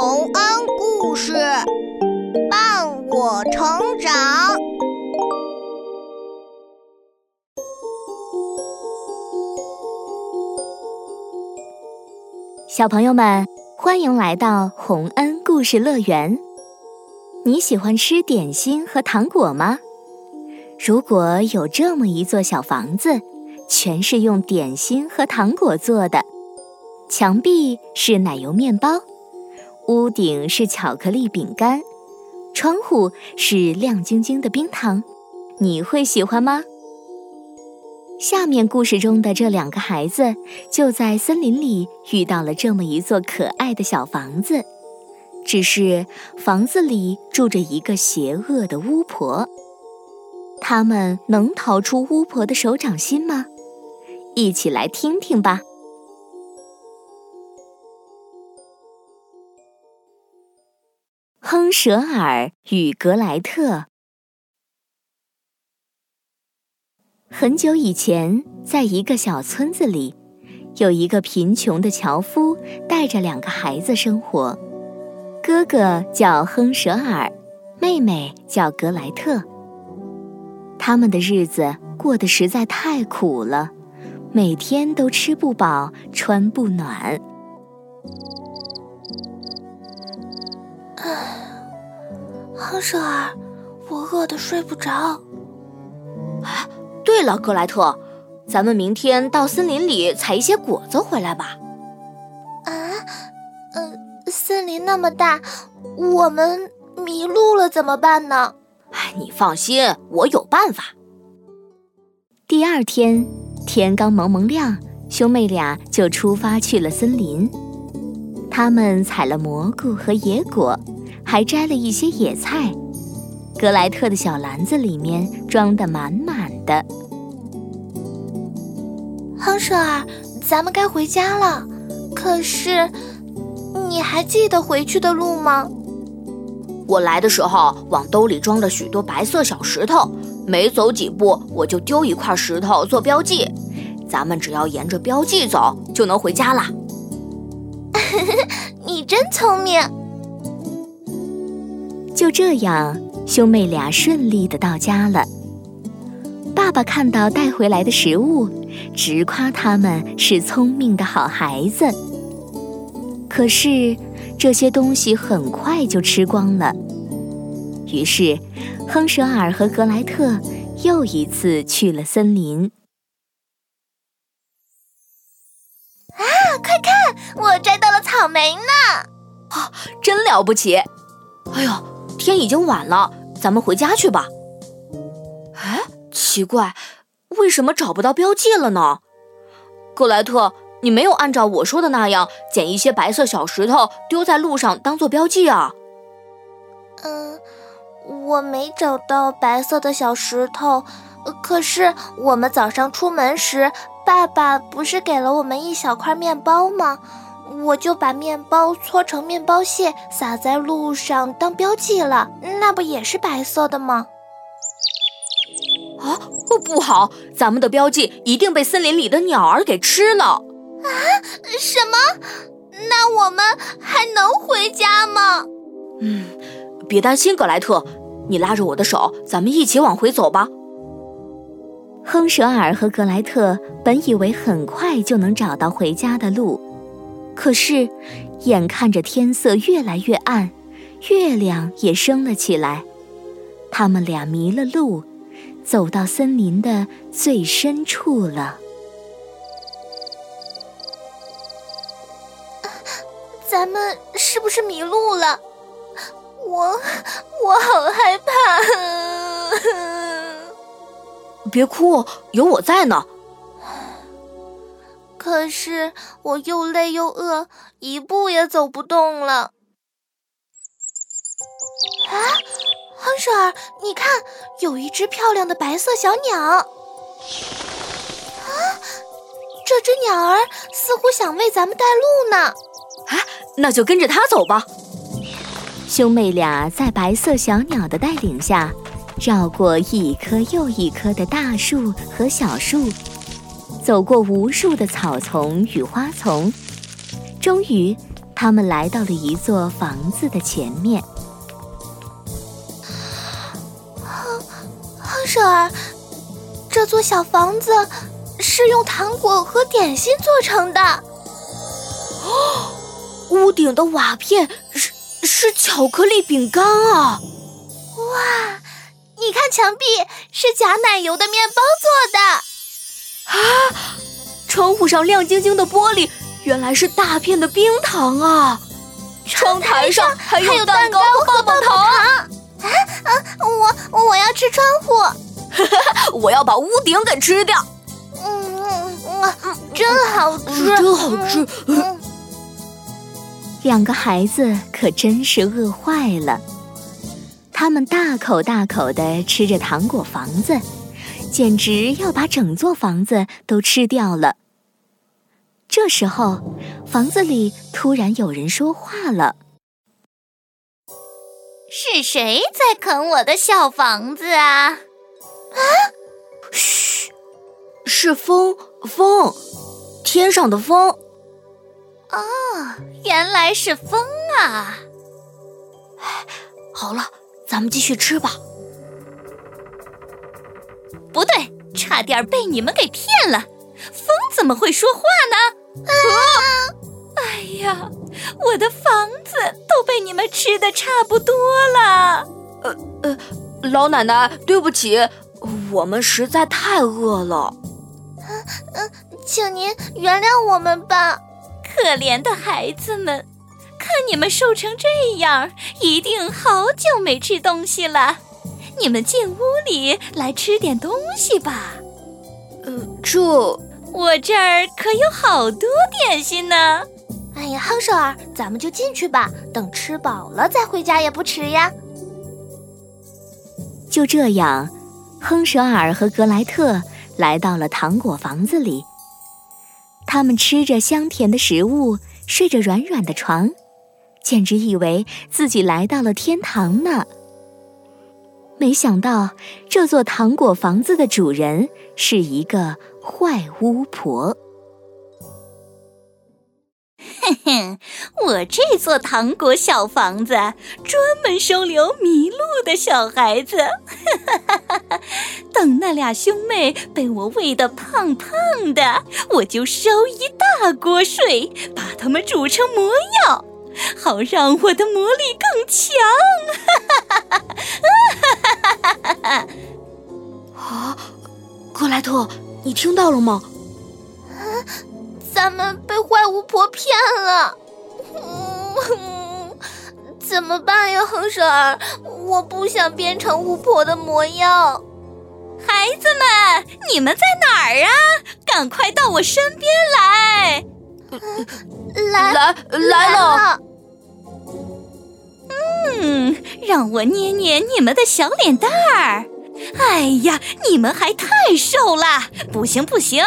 洪恩故事伴我成长。小朋友们，欢迎来到洪恩故事乐园。你喜欢吃点心和糖果吗？如果有这么一座小房子，全是用点心和糖果做的。墙壁是奶油面包，屋顶是巧克力饼干，窗户是亮晶晶的冰糖，你会喜欢吗？下面故事中的这两个孩子就在森林里遇到了这么一座可爱的小房子，只是房子里住着一个邪恶的巫婆。他们能逃出巫婆的手掌心吗？一起来听听吧。亨舍尔与格莱特。很久以前，在一个小村子里，有一个贫穷的樵夫带着两个孩子生活。哥哥叫亨舍尔，妹妹叫格莱特。他们的日子过得实在太苦了，每天都吃不饱，穿不暖。亨舍尔，我饿得睡不着。哎，对了，格莱特，咱们明天到森林里采一些果子回来吧。啊，呃，森林那么大，我们迷路了怎么办呢？哎，你放心，我有办法。第二天天刚蒙蒙亮，兄妹俩就出发去了森林。他们采了蘑菇和野果。还摘了一些野菜，格莱特的小篮子里面装得满满的。亨舍尔，咱们该回家了。可是，你还记得回去的路吗？我来的时候往兜里装了许多白色小石头，每走几步我就丢一块石头做标记。咱们只要沿着标记走，就能回家了。你真聪明。就这样，兄妹俩顺利的到家了。爸爸看到带回来的食物，直夸他们是聪明的好孩子。可是这些东西很快就吃光了。于是，亨舍尔和格莱特又一次去了森林。啊，快看，我摘到了草莓呢！啊，真了不起！哎呦！天已经晚了，咱们回家去吧。哎，奇怪，为什么找不到标记了呢？格莱特，你没有按照我说的那样捡一些白色小石头丢在路上当做标记啊？嗯，我没找到白色的小石头，可是我们早上出门时，爸爸不是给了我们一小块面包吗？我就把面包搓成面包屑，撒在路上当标记了。那不也是白色的吗？啊，不好！咱们的标记一定被森林里的鸟儿给吃了。啊？什么？那我们还能回家吗？嗯，别担心，格莱特，你拉着我的手，咱们一起往回走吧。亨舍尔和格莱特本以为很快就能找到回家的路。可是，眼看着天色越来越暗，月亮也升了起来，他们俩迷了路，走到森林的最深处了。咱们是不是迷路了？我我好害怕！别哭，有我在呢。可是我又累又饿，一步也走不动了。啊，亨舍尔，你看，有一只漂亮的白色小鸟。啊，这只鸟儿似乎想为咱们带路呢。啊，那就跟着它走吧。兄妹俩在白色小鸟的带领下，绕过一棵又一棵的大树和小树。走过无数的草丛与花丛，终于他们来到了一座房子的前面。哼，哼，舍儿，这座小房子是用糖果和点心做成的。哦，屋顶的瓦片是是巧克力饼干啊！哇，你看墙壁是假奶油的面包做的。啊，窗户上亮晶晶的玻璃。原来是大片的冰糖啊！窗台上还有蛋糕和棒棒糖。啊啊！我我要吃窗户，我要把屋顶给吃掉。嗯嗯嗯，真好吃，真好吃。两个孩子可真是饿坏了，他们大口大口的吃着糖果房子，简直要把整座房子都吃掉了。这时候，房子里突然有人说话了：“是谁在啃我的小房子啊？”啊！嘘，是风，风，天上的风。哦，原来是风啊！哎，好了，咱们继续吃吧。不对，差点被你们给骗了。风怎么会说话呢？啊！哎呀，我的房子都被你们吃的差不多了。呃呃，老奶奶，对不起，我们实在太饿了。嗯嗯，请您原谅我们吧。可怜的孩子们，看你们瘦成这样，一定好久没吃东西了。你们进屋里来吃点东西吧。呃，这。我这儿可有好多点心呢！哎呀，亨舍尔，咱们就进去吧，等吃饱了再回家也不迟呀。就这样，亨舍尔和格莱特来到了糖果房子里。他们吃着香甜的食物，睡着软软的床，简直以为自己来到了天堂呢。没想到，这座糖果房子的主人是一个。坏巫婆，哼哼，我这座糖果小房子专门收留迷路的小孩子。等那俩兄妹被我喂得胖胖的，我就烧一大锅水，把他们煮成魔药，好让我的魔力更强哈哈哈哈。啊，格莱特。你听到了吗？咱们被坏巫婆骗了，怎么办呀，亨婶儿？我不想变成巫婆的模样。孩子们，你们在哪儿啊？赶快到我身边来！来来来了。嗯，让我捏捏你们的小脸蛋儿。哎呀，你们还太瘦了，不行不行！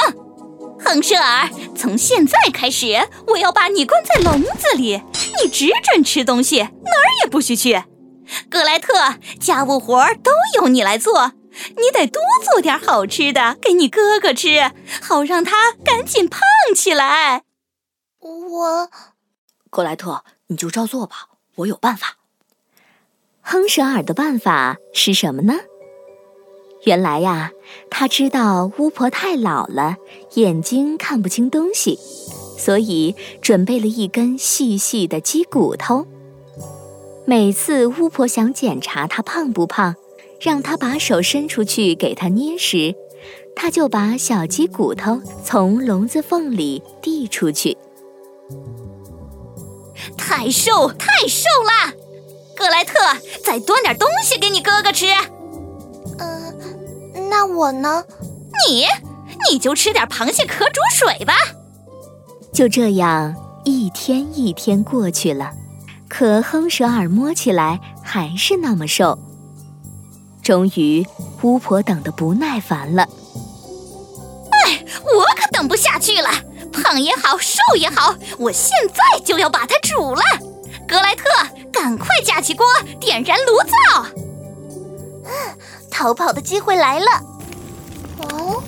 亨舍尔，从现在开始，我要把你关在笼子里，你只准吃东西，哪儿也不许去。格莱特，家务活都由你来做，你得多做点好吃的给你哥哥吃，好让他赶紧胖起来。我，格莱特，你就照做吧，我有办法。亨舍尔的办法是什么呢？原来呀，他知道巫婆太老了，眼睛看不清东西，所以准备了一根细细的鸡骨头。每次巫婆想检查她胖不胖，让她把手伸出去给她捏时，他就把小鸡骨头从笼子缝里递出去。太瘦，太瘦了！格莱特，再端点东西给你哥哥吃。嗯那我呢？你，你就吃点螃蟹壳煮水吧。就这样，一天一天过去了，可亨舍尔摸起来还是那么瘦。终于，巫婆等得不耐烦了。哎，我可等不下去了！胖也好，瘦也好，我现在就要把它煮了。格莱特，赶快架起锅，点燃炉灶。逃跑的机会来了！哦，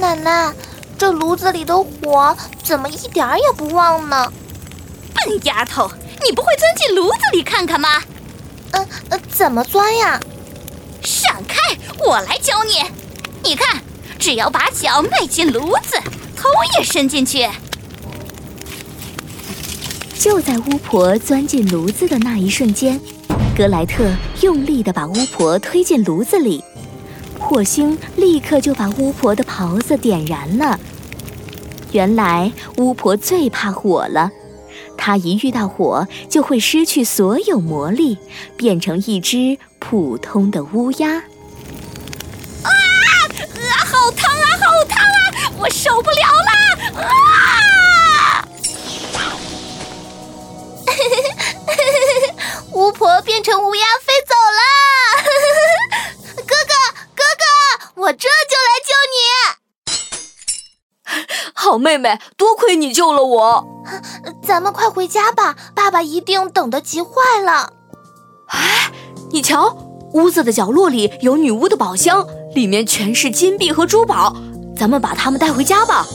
奶奶，这炉子里的火怎么一点儿也不旺呢？笨丫头，你不会钻进炉子里看看吗？呃呃，怎么钻呀？闪开，我来教你。你看，只要把脚迈进炉子，头也伸进去。就在巫婆钻进炉子的那一瞬间，格莱特用力地把巫婆推进炉子里，火星立刻就把巫婆的袍子点燃了。原来巫婆最怕火了，她一遇到火就会失去所有魔力，变成一只普通的乌鸦。啊！啊，好烫啊，好烫啊！我受不了了！妹妹，多亏你救了我。咱们快回家吧，爸爸一定等得急坏了。哎，你瞧，屋子的角落里有女巫的宝箱，里面全是金币和珠宝，咱们把它们带回家吧。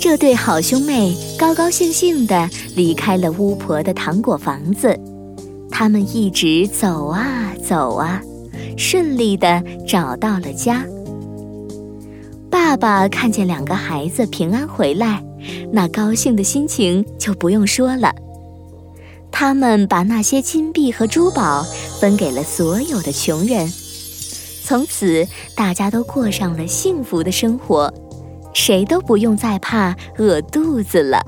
这对好兄妹高高兴兴地离开了巫婆的糖果房子，他们一直走啊走啊，顺利地找到了家。爸爸看见两个孩子平安回来，那高兴的心情就不用说了。他们把那些金币和珠宝分给了所有的穷人，从此大家都过上了幸福的生活。谁都不用再怕饿肚子了。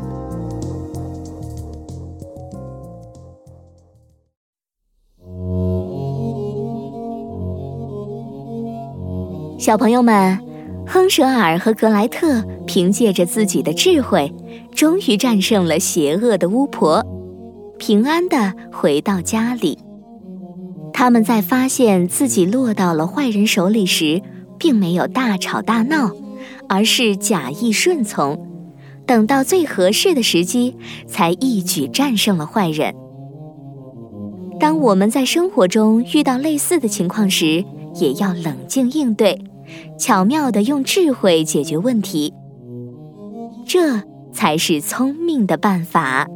小朋友们，亨舍尔和格莱特凭借着自己的智慧，终于战胜了邪恶的巫婆，平安的回到家里。他们在发现自己落到了坏人手里时，并没有大吵大闹。而是假意顺从，等到最合适的时机，才一举战胜了坏人。当我们在生活中遇到类似的情况时，也要冷静应对，巧妙地用智慧解决问题，这才是聪明的办法。